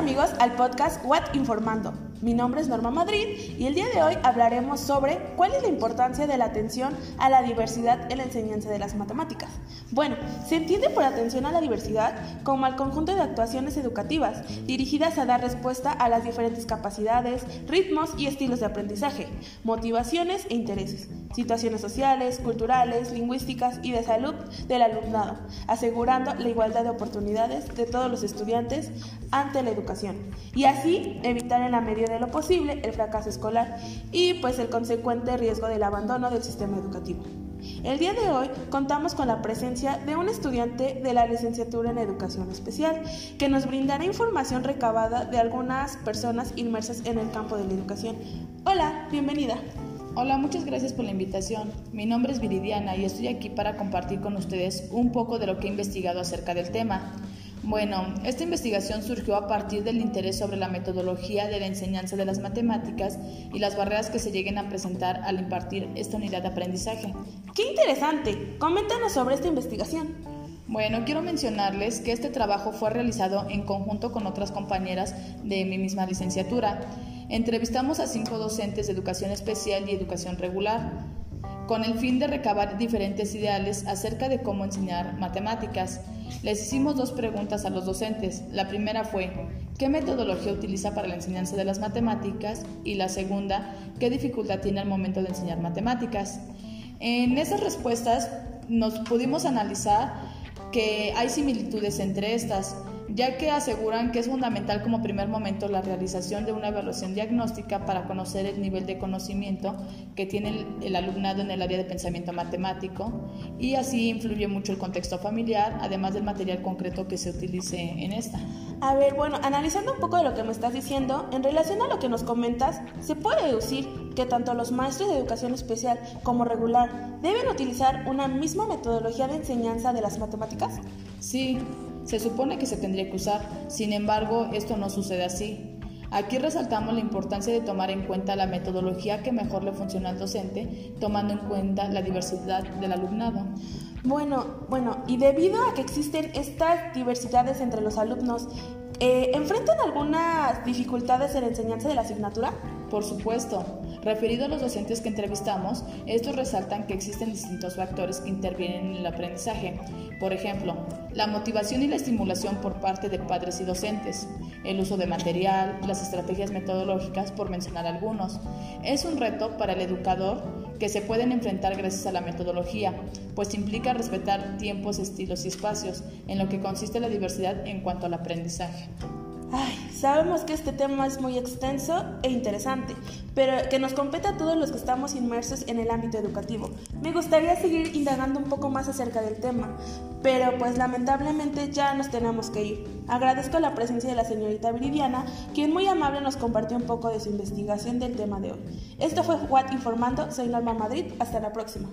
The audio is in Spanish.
amigos al podcast What Informando. Mi nombre es Norma Madrid y el día de hoy hablaremos sobre cuál es la importancia de la atención a la diversidad en la enseñanza de las matemáticas. Bueno, se entiende por atención a la diversidad como al conjunto de actuaciones educativas dirigidas a dar respuesta a las diferentes capacidades, ritmos y estilos de aprendizaje, motivaciones e intereses, situaciones sociales, culturales, lingüísticas y de salud del alumnado, asegurando la igualdad de oportunidades de todos los estudiantes ante la educación y así evitar en la medida de lo posible el fracaso escolar y pues el consecuente riesgo del abandono del sistema educativo. El día de hoy contamos con la presencia de un estudiante de la licenciatura en educación especial que nos brindará información recabada de algunas personas inmersas en el campo de la educación. Hola, bienvenida. Hola, muchas gracias por la invitación. Mi nombre es Viridiana y estoy aquí para compartir con ustedes un poco de lo que he investigado acerca del tema. Bueno, esta investigación surgió a partir del interés sobre la metodología de la enseñanza de las matemáticas y las barreras que se lleguen a presentar al impartir esta unidad de aprendizaje. ¡Qué interesante! Coméntanos sobre esta investigación. Bueno, quiero mencionarles que este trabajo fue realizado en conjunto con otras compañeras de mi misma licenciatura. Entrevistamos a cinco docentes de educación especial y educación regular con el fin de recabar diferentes ideales acerca de cómo enseñar matemáticas. Les hicimos dos preguntas a los docentes. La primera fue, ¿qué metodología utiliza para la enseñanza de las matemáticas? Y la segunda, ¿qué dificultad tiene al momento de enseñar matemáticas? En esas respuestas nos pudimos analizar que hay similitudes entre estas ya que aseguran que es fundamental como primer momento la realización de una evaluación diagnóstica para conocer el nivel de conocimiento que tiene el, alumnado en el área de pensamiento matemático y así influye mucho el contexto familiar, además del material concreto que se utilice en esta. A ver, bueno, analizando un poco de lo que me estás diciendo, en relación a lo que nos comentas, ¿se puede deducir que tanto los maestros de educación especial como regular deben utilizar una misma metodología de enseñanza de las matemáticas? Sí, se supone que se tendría que usar, sin embargo, esto no sucede así. Aquí resaltamos la importancia de tomar en cuenta la metodología que mejor le funciona al docente, tomando en cuenta la diversidad del alumnado. Bueno, bueno, y debido a que existen estas diversidades entre los alumnos, eh, ¿enfrentan algunas dificultades en la enseñanza de la asignatura? Por supuesto. Referido a los docentes que entrevistamos, estos resaltan que existen distintos factores que intervienen en el aprendizaje. Por ejemplo, la motivación y la estimulación por parte de padres y docentes, el uso de material, las estrategias metodológicas, por mencionar algunos. Es un reto para el educador que se pueden enfrentar gracias a la metodología, pues implica respetar tiempos, estilos y espacios, en lo que consiste la diversidad en cuanto al aprendizaje. Sabemos que este tema es muy extenso e interesante, pero que nos compete a todos los que estamos inmersos en el ámbito educativo. Me gustaría seguir indagando un poco más acerca del tema, pero pues lamentablemente ya nos tenemos que ir. Agradezco la presencia de la señorita Viridiana, quien muy amable nos compartió un poco de su investigación del tema de hoy. Esto fue What Informando, soy Norma Madrid, hasta la próxima.